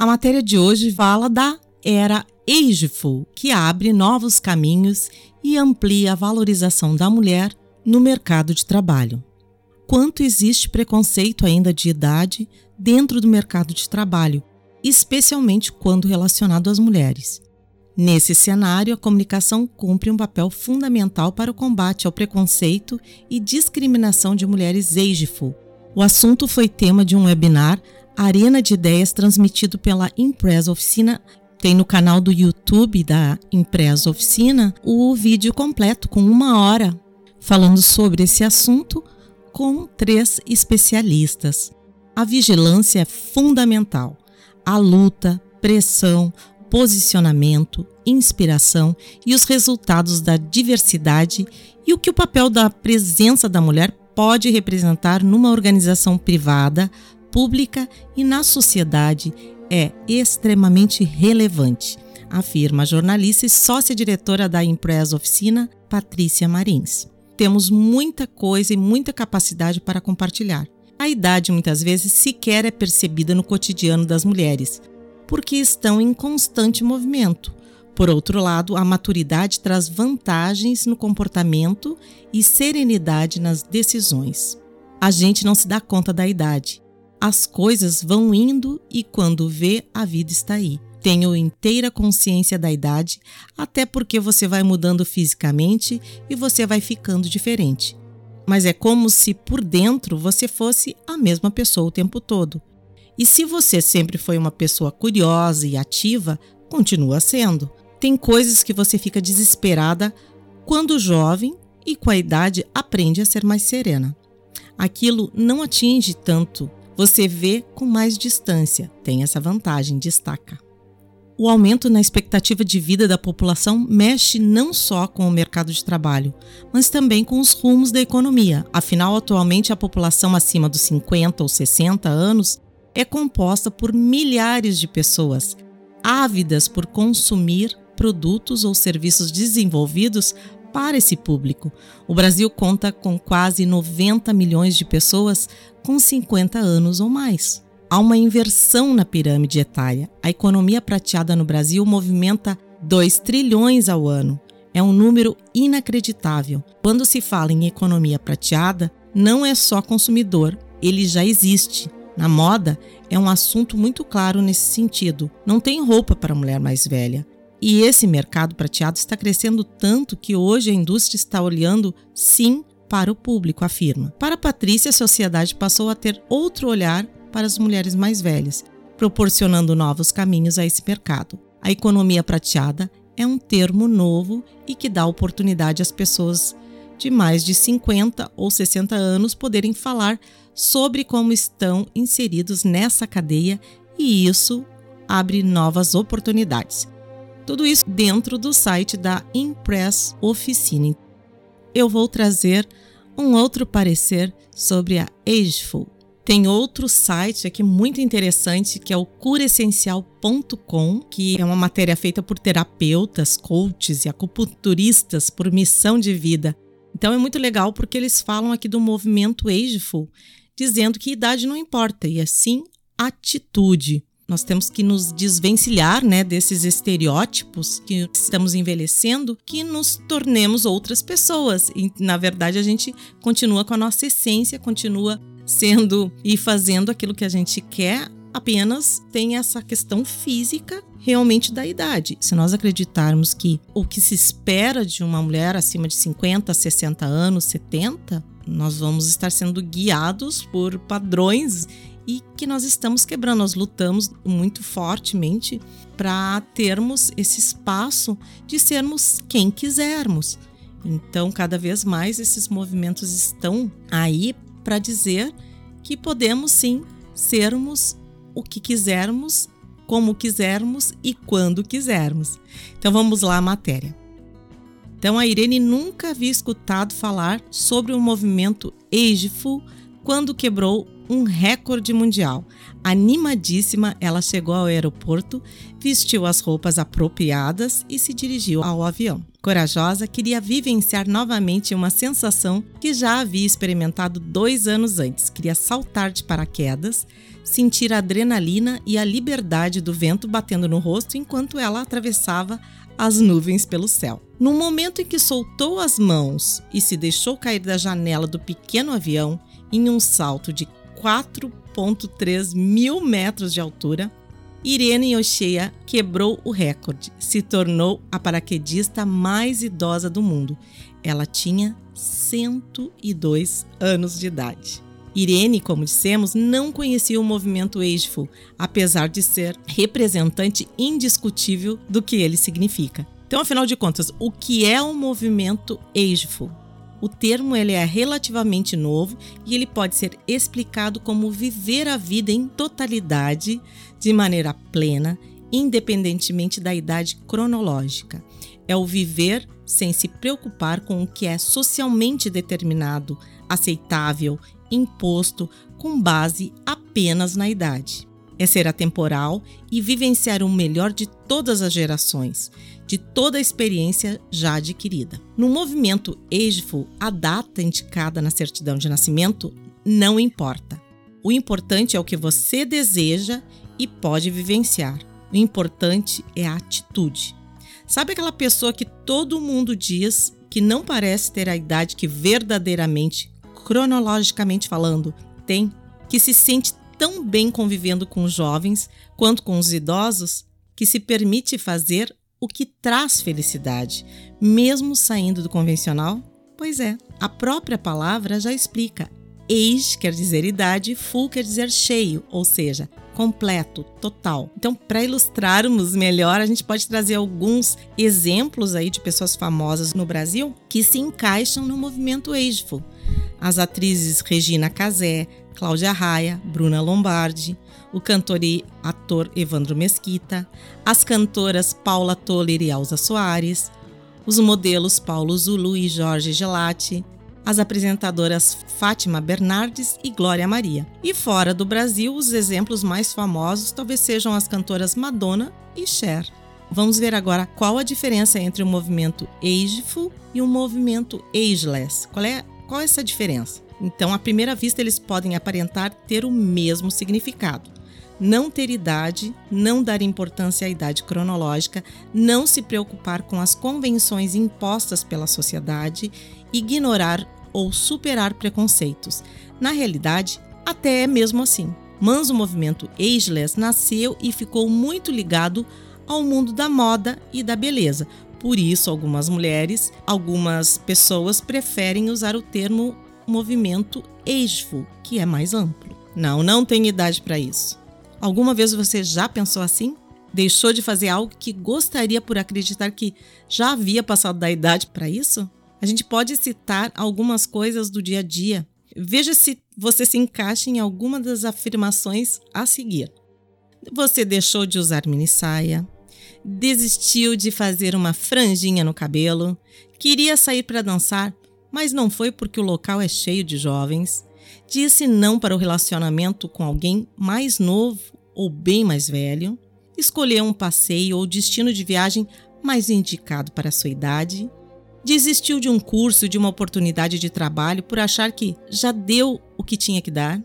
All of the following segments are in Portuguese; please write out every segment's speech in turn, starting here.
A matéria de hoje fala da era Ageful, que abre novos caminhos e amplia a valorização da mulher no mercado de trabalho. Quanto existe preconceito ainda de idade dentro do mercado de trabalho, especialmente quando relacionado às mulheres. Nesse cenário, a comunicação cumpre um papel fundamental para o combate ao preconceito e discriminação de mulheres ageful. O assunto foi tema de um webinar Arena de Ideias transmitido pela Impresa Oficina. Tem no canal do YouTube da Impresa Oficina o vídeo completo com uma hora falando sobre esse assunto com três especialistas. A vigilância é fundamental. A luta, pressão, posicionamento, inspiração e os resultados da diversidade e o que o papel da presença da mulher pode representar numa organização privada, pública e na sociedade é extremamente relevante, afirma a jornalista e sócia-diretora da Impress Oficina, Patrícia Marins. Temos muita coisa e muita capacidade para compartilhar. A idade muitas vezes sequer é percebida no cotidiano das mulheres, porque estão em constante movimento. Por outro lado, a maturidade traz vantagens no comportamento e serenidade nas decisões. A gente não se dá conta da idade. As coisas vão indo e quando vê, a vida está aí. Tenho inteira consciência da idade, até porque você vai mudando fisicamente e você vai ficando diferente. Mas é como se por dentro você fosse a mesma pessoa o tempo todo. E se você sempre foi uma pessoa curiosa e ativa, continua sendo. Tem coisas que você fica desesperada quando jovem e com a idade aprende a ser mais serena. Aquilo não atinge tanto, você vê com mais distância, tem essa vantagem, destaca. O aumento na expectativa de vida da população mexe não só com o mercado de trabalho, mas também com os rumos da economia. Afinal, atualmente a população acima dos 50 ou 60 anos é composta por milhares de pessoas ávidas por consumir produtos ou serviços desenvolvidos para esse público. O Brasil conta com quase 90 milhões de pessoas com 50 anos ou mais. Há uma inversão na pirâmide etária. A economia prateada no Brasil movimenta 2 trilhões ao ano. É um número inacreditável. Quando se fala em economia prateada, não é só consumidor, ele já existe. Na moda, é um assunto muito claro nesse sentido. Não tem roupa para mulher mais velha. E esse mercado prateado está crescendo tanto que hoje a indústria está olhando, sim, para o público, afirma. Para Patrícia, a sociedade passou a ter outro olhar para as mulheres mais velhas, proporcionando novos caminhos a esse mercado. A economia prateada é um termo novo e que dá oportunidade às pessoas de mais de 50 ou 60 anos poderem falar sobre como estão inseridos nessa cadeia e isso abre novas oportunidades. Tudo isso dentro do site da Impress Oficina. Eu vou trazer um outro parecer sobre a Ageful. Tem outro site aqui muito interessante que é o curessencial.com, que é uma matéria feita por terapeutas, coaches e acupunturistas por missão de vida. Então é muito legal porque eles falam aqui do movimento Ageful, dizendo que idade não importa, e assim atitude. Nós temos que nos desvencilhar né, desses estereótipos que estamos envelhecendo, que nos tornemos outras pessoas. E, na verdade, a gente continua com a nossa essência, continua sendo e fazendo aquilo que a gente quer, apenas tem essa questão física realmente da idade. Se nós acreditarmos que o que se espera de uma mulher acima de 50, 60 anos, 70, nós vamos estar sendo guiados por padrões e que nós estamos quebrando. Nós lutamos muito fortemente para termos esse espaço de sermos quem quisermos. Então, cada vez mais esses movimentos estão aí para dizer que podemos sim sermos o que quisermos, como quisermos e quando quisermos. Então, vamos lá à matéria. Então a Irene nunca havia escutado falar sobre o movimento Ageful quando quebrou um recorde mundial. Animadíssima, ela chegou ao aeroporto, vestiu as roupas apropriadas e se dirigiu ao avião. Corajosa, queria vivenciar novamente uma sensação que já havia experimentado dois anos antes. Queria saltar de paraquedas, sentir a adrenalina e a liberdade do vento batendo no rosto enquanto ela atravessava as nuvens pelo céu. No momento em que soltou as mãos e se deixou cair da janela do pequeno avião em um salto de 4,3 mil metros de altura, Irene Oshea quebrou o recorde, se tornou a paraquedista mais idosa do mundo. Ela tinha 102 anos de idade. Irene, como dissemos, não conhecia o movimento Ageful, apesar de ser representante indiscutível do que ele significa. Então, afinal de contas, o que é o movimento Ageful? O termo ele é relativamente novo e ele pode ser explicado como viver a vida em totalidade, de maneira plena, independentemente da idade cronológica. É o viver sem se preocupar com o que é socialmente determinado, aceitável, imposto, com base apenas na idade. É ser atemporal e vivenciar o melhor de todas as gerações, de toda a experiência já adquirida. No movimento Ageful, a data indicada na certidão de nascimento não importa. O importante é o que você deseja e pode vivenciar. O importante é a atitude. Sabe aquela pessoa que todo mundo diz que não parece ter a idade que verdadeiramente, cronologicamente falando, tem? Que se sente tão bem convivendo com os jovens quanto com os idosos que se permite fazer o que traz felicidade, mesmo saindo do convencional? Pois é, a própria palavra já explica. Age quer dizer idade, full quer dizer cheio, ou seja, completo, total. Então, para ilustrarmos melhor, a gente pode trazer alguns exemplos aí de pessoas famosas no Brasil que se encaixam no movimento Ageful. As atrizes Regina Casé, Cláudia Raia, Bruna Lombardi, o cantor e ator Evandro Mesquita, as cantoras Paula Toller e Elza Soares, os modelos Paulo Zulu e Jorge Gelati, as apresentadoras Fátima Bernardes e Glória Maria. E fora do Brasil, os exemplos mais famosos talvez sejam as cantoras Madonna e Cher. Vamos ver agora qual a diferença entre o movimento ageful e o movimento ageless. Qual é, qual é essa diferença? Então, à primeira vista, eles podem aparentar ter o mesmo significado. Não ter idade, não dar importância à idade cronológica, não se preocupar com as convenções impostas pela sociedade ignorar ou superar preconceitos. Na realidade, até é mesmo assim. Mas o movimento ageless nasceu e ficou muito ligado ao mundo da moda e da beleza. Por isso, algumas mulheres, algumas pessoas preferem usar o termo movimento ageful, que é mais amplo. Não, não tem idade para isso. Alguma vez você já pensou assim? Deixou de fazer algo que gostaria por acreditar que já havia passado da idade para isso? A gente pode citar algumas coisas do dia a dia. Veja se você se encaixa em alguma das afirmações a seguir. Você deixou de usar mini saia, desistiu de fazer uma franjinha no cabelo, queria sair para dançar, mas não foi porque o local é cheio de jovens, disse não para o relacionamento com alguém mais novo ou bem mais velho, escolheu um passeio ou destino de viagem mais indicado para sua idade, Desistiu de um curso, de uma oportunidade de trabalho por achar que já deu o que tinha que dar?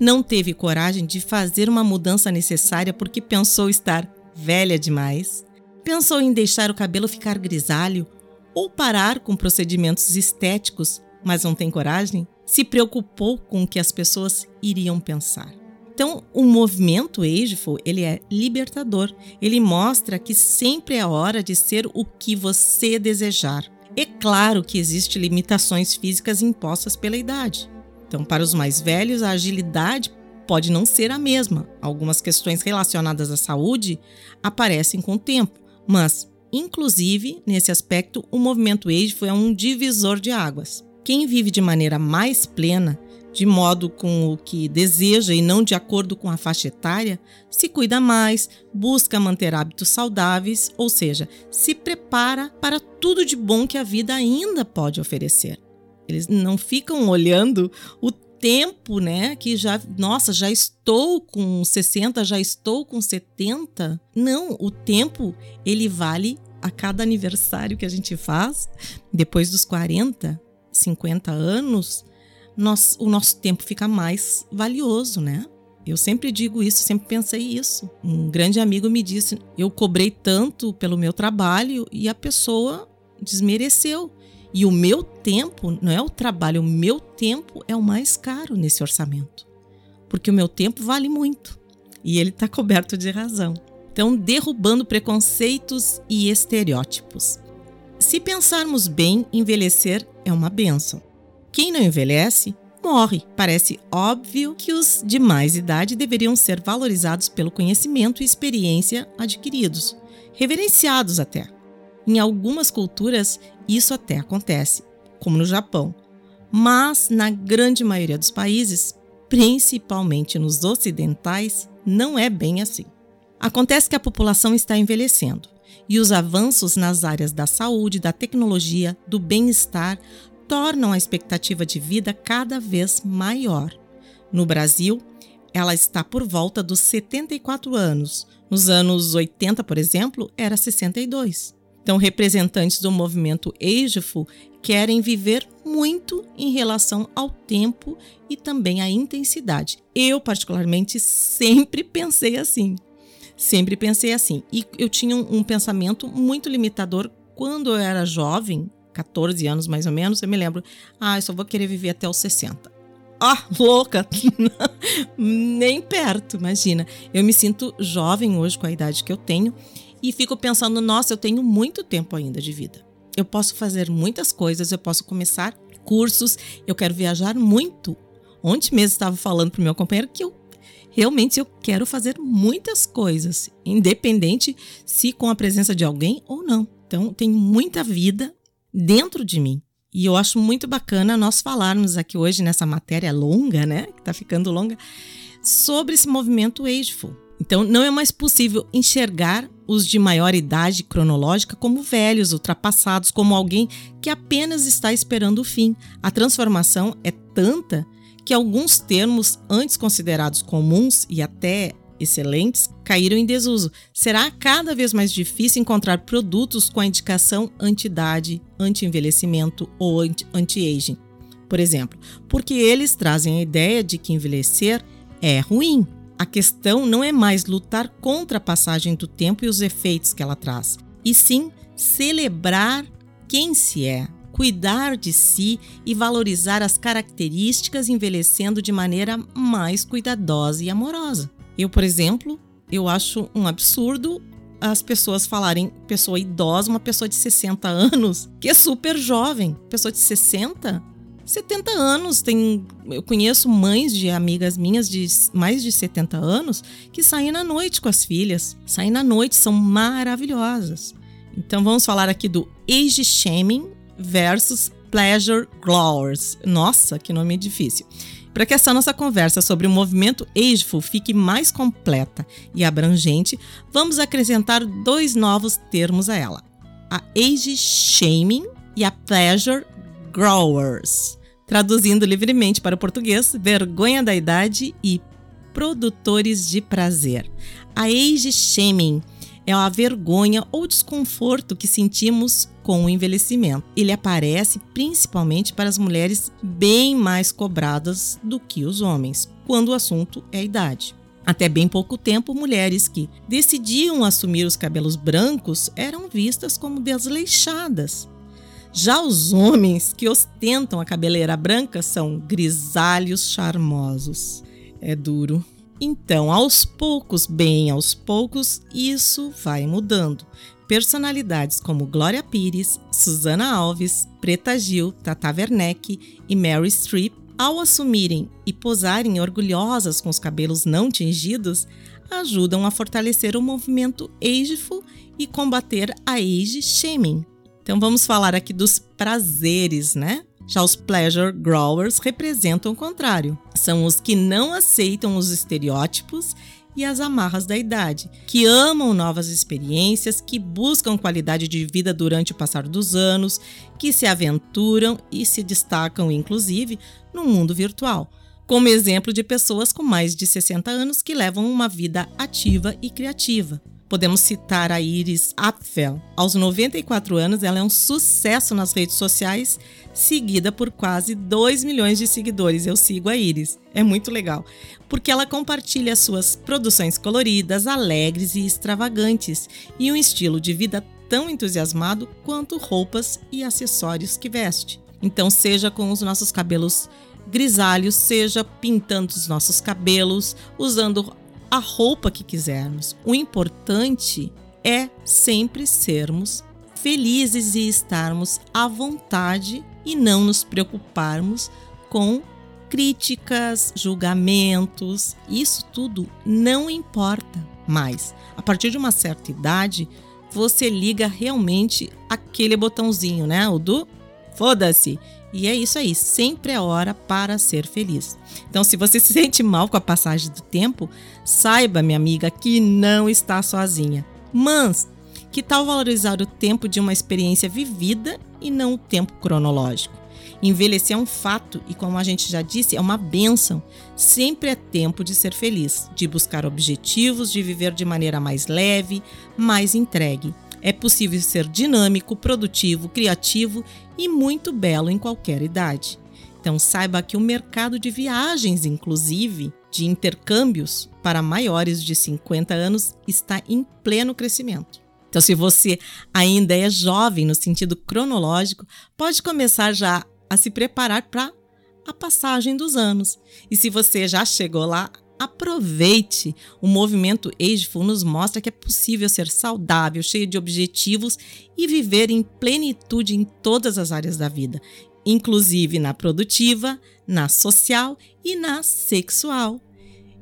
Não teve coragem de fazer uma mudança necessária porque pensou estar velha demais? Pensou em deixar o cabelo ficar grisalho ou parar com procedimentos estéticos, mas não tem coragem? Se preocupou com o que as pessoas iriam pensar. Então, o movimento Ageful, ele é libertador. Ele mostra que sempre é hora de ser o que você desejar. É claro que existem limitações físicas impostas pela idade. Então, para os mais velhos, a agilidade pode não ser a mesma. Algumas questões relacionadas à saúde aparecem com o tempo, mas, inclusive, nesse aspecto, o movimento Age foi um divisor de águas. Quem vive de maneira mais plena de modo com o que deseja e não de acordo com a faixa etária, se cuida mais, busca manter hábitos saudáveis, ou seja, se prepara para tudo de bom que a vida ainda pode oferecer. Eles não ficam olhando o tempo, né, que já, nossa, já estou com 60, já estou com 70. Não, o tempo ele vale a cada aniversário que a gente faz, depois dos 40, 50 anos, nós, o nosso tempo fica mais valioso, né? Eu sempre digo isso, sempre pensei isso. Um grande amigo me disse: eu cobrei tanto pelo meu trabalho e a pessoa desmereceu. E o meu tempo, não é o trabalho, o meu tempo é o mais caro nesse orçamento. Porque o meu tempo vale muito. E ele está coberto de razão. Então, derrubando preconceitos e estereótipos. Se pensarmos bem, envelhecer é uma benção. Quem não envelhece morre. Parece óbvio que os de mais idade deveriam ser valorizados pelo conhecimento e experiência adquiridos, reverenciados até. Em algumas culturas, isso até acontece, como no Japão. Mas na grande maioria dos países, principalmente nos ocidentais, não é bem assim. Acontece que a população está envelhecendo e os avanços nas áreas da saúde, da tecnologia, do bem-estar tornam a expectativa de vida cada vez maior. No Brasil, ela está por volta dos 74 anos. Nos anos 80, por exemplo, era 62. Então, representantes do movimento Ageful querem viver muito em relação ao tempo e também à intensidade. Eu, particularmente, sempre pensei assim. Sempre pensei assim. E eu tinha um, um pensamento muito limitador quando eu era jovem, 14 anos mais ou menos, eu me lembro, ah, eu só vou querer viver até os 60. Ah, louca! Nem perto, imagina. Eu me sinto jovem hoje com a idade que eu tenho e fico pensando, nossa, eu tenho muito tempo ainda de vida. Eu posso fazer muitas coisas, eu posso começar cursos, eu quero viajar muito. Ontem mesmo estava falando para o meu companheiro que eu realmente eu quero fazer muitas coisas, independente se com a presença de alguém ou não. Então, tem muita vida dentro de mim. E eu acho muito bacana nós falarmos aqui hoje nessa matéria longa, né, que está ficando longa, sobre esse movimento ageful. Então, não é mais possível enxergar os de maior idade cronológica como velhos, ultrapassados, como alguém que apenas está esperando o fim. A transformação é tanta que alguns termos antes considerados comuns e até excelentes caíram em desuso. Será cada vez mais difícil encontrar produtos com a indicação anti-idade, anti-envelhecimento ou anti-aging, por exemplo, porque eles trazem a ideia de que envelhecer é ruim. A questão não é mais lutar contra a passagem do tempo e os efeitos que ela traz, e sim celebrar quem se é, cuidar de si e valorizar as características envelhecendo de maneira mais cuidadosa e amorosa. Eu, por exemplo, eu acho um absurdo as pessoas falarem pessoa idosa, uma pessoa de 60 anos, que é super jovem. Pessoa de 60, 70 anos. Tem, eu conheço mães de amigas minhas de mais de 70 anos que saem na noite com as filhas. Saem na noite, são maravilhosas. Então vamos falar aqui do age shaming versus Pleasure Growers. Nossa, que nome difícil. Para que essa nossa conversa sobre o movimento Ageful fique mais completa e abrangente, vamos acrescentar dois novos termos a ela: a Age Shaming e a Pleasure Growers. Traduzindo livremente para o português, vergonha da idade e produtores de prazer. A Age Shaming é a vergonha ou desconforto que sentimos com o envelhecimento. Ele aparece principalmente para as mulheres bem mais cobradas do que os homens, quando o assunto é idade. Até bem pouco tempo, mulheres que decidiam assumir os cabelos brancos eram vistas como desleixadas. Já os homens que ostentam a cabeleira branca são grisalhos charmosos. É duro. Então, aos poucos, bem aos poucos, isso vai mudando. Personalidades como Glória Pires, Susana Alves, Preta Gil, Tata Werneck e Mary Streep, ao assumirem e posarem orgulhosas com os cabelos não tingidos, ajudam a fortalecer o movimento ageful e combater a age shaming. Então vamos falar aqui dos prazeres, né? Já os pleasure growers representam o contrário. São os que não aceitam os estereótipos e as amarras da idade, que amam novas experiências, que buscam qualidade de vida durante o passar dos anos, que se aventuram e se destacam, inclusive, no mundo virtual. Como exemplo de pessoas com mais de 60 anos que levam uma vida ativa e criativa. Podemos citar a Iris Apfel. Aos 94 anos, ela é um sucesso nas redes sociais, seguida por quase 2 milhões de seguidores. Eu sigo a Iris. É muito legal, porque ela compartilha suas produções coloridas, alegres e extravagantes, e um estilo de vida tão entusiasmado quanto roupas e acessórios que veste. Então, seja com os nossos cabelos grisalhos, seja pintando os nossos cabelos, usando a roupa que quisermos. O importante é sempre sermos felizes e estarmos à vontade e não nos preocuparmos com críticas, julgamentos. Isso tudo não importa mais. A partir de uma certa idade, você liga realmente aquele botãozinho, né? O do foda-se. E é isso aí, sempre é hora para ser feliz. Então, se você se sente mal com a passagem do tempo, saiba, minha amiga, que não está sozinha. Mas, que tal valorizar o tempo de uma experiência vivida e não o tempo cronológico? Envelhecer é um fato e, como a gente já disse, é uma benção. Sempre é tempo de ser feliz, de buscar objetivos, de viver de maneira mais leve, mais entregue. É possível ser dinâmico, produtivo, criativo e muito belo em qualquer idade. Então saiba que o mercado de viagens, inclusive de intercâmbios para maiores de 50 anos, está em pleno crescimento. Então, se você ainda é jovem no sentido cronológico, pode começar já a se preparar para a passagem dos anos. E se você já chegou lá, Aproveite! O movimento Ageful nos mostra que é possível ser saudável, cheio de objetivos e viver em plenitude em todas as áreas da vida, inclusive na produtiva, na social e na sexual.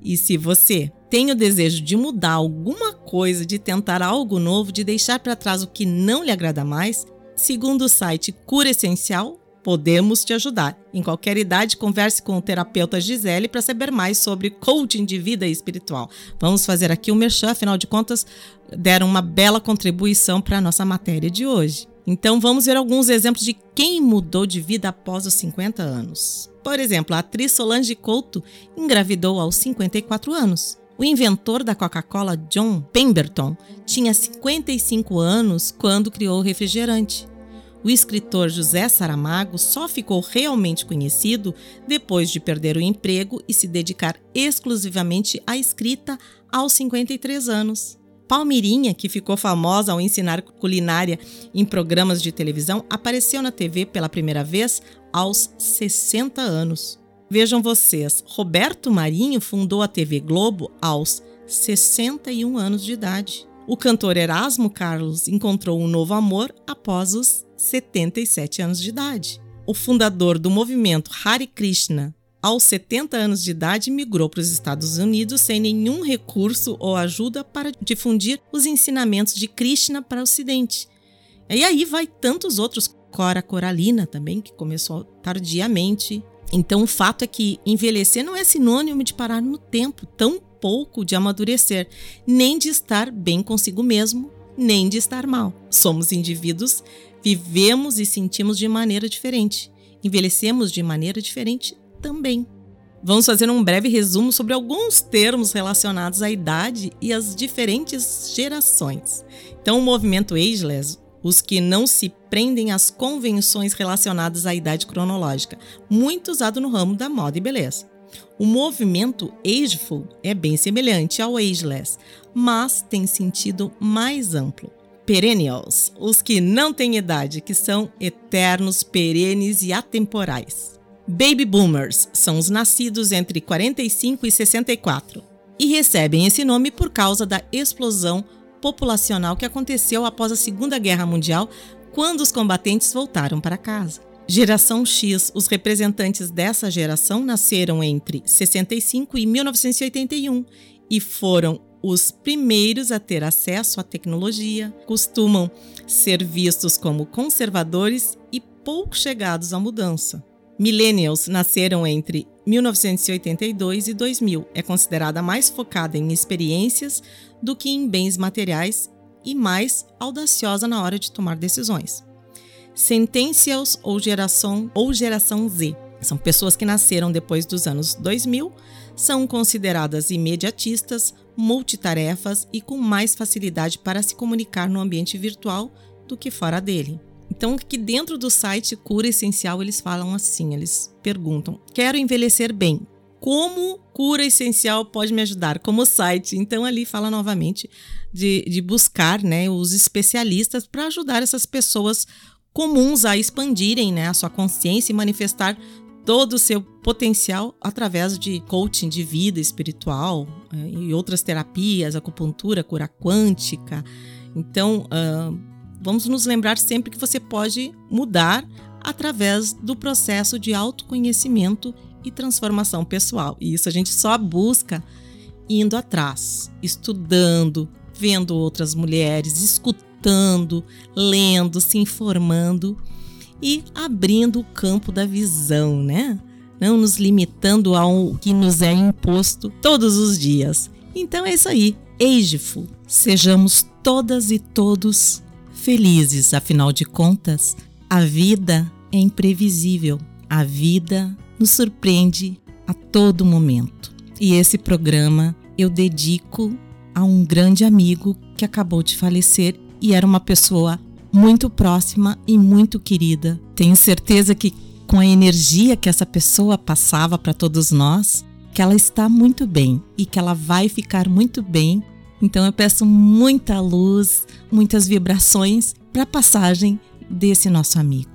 E se você tem o desejo de mudar alguma coisa, de tentar algo novo, de deixar para trás o que não lhe agrada mais, segundo o site Cura Essencial, Podemos te ajudar. Em qualquer idade, converse com o terapeuta Gisele para saber mais sobre coaching de vida espiritual. Vamos fazer aqui o um merchan, afinal de contas, deram uma bela contribuição para a nossa matéria de hoje. Então vamos ver alguns exemplos de quem mudou de vida após os 50 anos. Por exemplo, a atriz Solange Couto engravidou aos 54 anos. O inventor da Coca-Cola, John Pemberton, tinha 55 anos quando criou o refrigerante. O escritor José Saramago só ficou realmente conhecido depois de perder o emprego e se dedicar exclusivamente à escrita aos 53 anos. Palmirinha, que ficou famosa ao ensinar culinária em programas de televisão, apareceu na TV pela primeira vez aos 60 anos. Vejam vocês, Roberto Marinho fundou a TV Globo aos 61 anos de idade. O cantor Erasmo Carlos encontrou um novo amor após os 77 anos de idade. O fundador do movimento Hare Krishna, aos 70 anos de idade, migrou para os Estados Unidos sem nenhum recurso ou ajuda para difundir os ensinamentos de Krishna para o Ocidente. E aí vai tantos outros, Cora Coralina também, que começou tardiamente. Então o fato é que envelhecer não é sinônimo de parar no tempo, tão pouco de amadurecer, nem de estar bem consigo mesmo, nem de estar mal. Somos indivíduos Vivemos e sentimos de maneira diferente. Envelhecemos de maneira diferente também. Vamos fazer um breve resumo sobre alguns termos relacionados à idade e às diferentes gerações. Então, o movimento ageless, os que não se prendem às convenções relacionadas à idade cronológica, muito usado no ramo da moda e beleza. O movimento ageful é bem semelhante ao ageless, mas tem sentido mais amplo perennials, os que não têm idade, que são eternos, perenes e atemporais. Baby boomers são os nascidos entre 45 e 64 e recebem esse nome por causa da explosão populacional que aconteceu após a Segunda Guerra Mundial, quando os combatentes voltaram para casa. Geração X, os representantes dessa geração nasceram entre 65 e 1981 e foram os primeiros a ter acesso à tecnologia costumam ser vistos como conservadores e pouco chegados à mudança. Millennials nasceram entre 1982 e 2000. É considerada mais focada em experiências do que em bens materiais e mais audaciosa na hora de tomar decisões. Centennials ou geração ou geração Z são pessoas que nasceram depois dos anos 2000, são consideradas imediatistas, multitarefas e com mais facilidade para se comunicar no ambiente virtual do que fora dele. Então, que dentro do site Cura Essencial eles falam assim, eles perguntam: "Quero envelhecer bem. Como Cura Essencial pode me ajudar?" Como site. Então ali fala novamente de, de buscar, né, os especialistas para ajudar essas pessoas comuns a expandirem, né, a sua consciência e manifestar todo o seu potencial através de coaching de vida espiritual e outras terapias, acupuntura, cura quântica. Então, uh, vamos nos lembrar sempre que você pode mudar através do processo de autoconhecimento e transformação pessoal. E isso a gente só busca indo atrás, estudando, vendo outras mulheres, escutando, lendo, se informando e abrindo o campo da visão, né? Não nos limitando ao que nos é imposto todos os dias. Então é isso aí. Ageful. Sejamos todas e todos felizes, afinal de contas, a vida é imprevisível. A vida nos surpreende a todo momento. E esse programa eu dedico a um grande amigo que acabou de falecer e era uma pessoa muito próxima e muito querida. Tenho certeza que com a energia que essa pessoa passava para todos nós, que ela está muito bem e que ela vai ficar muito bem. Então eu peço muita luz, muitas vibrações para a passagem desse nosso amigo.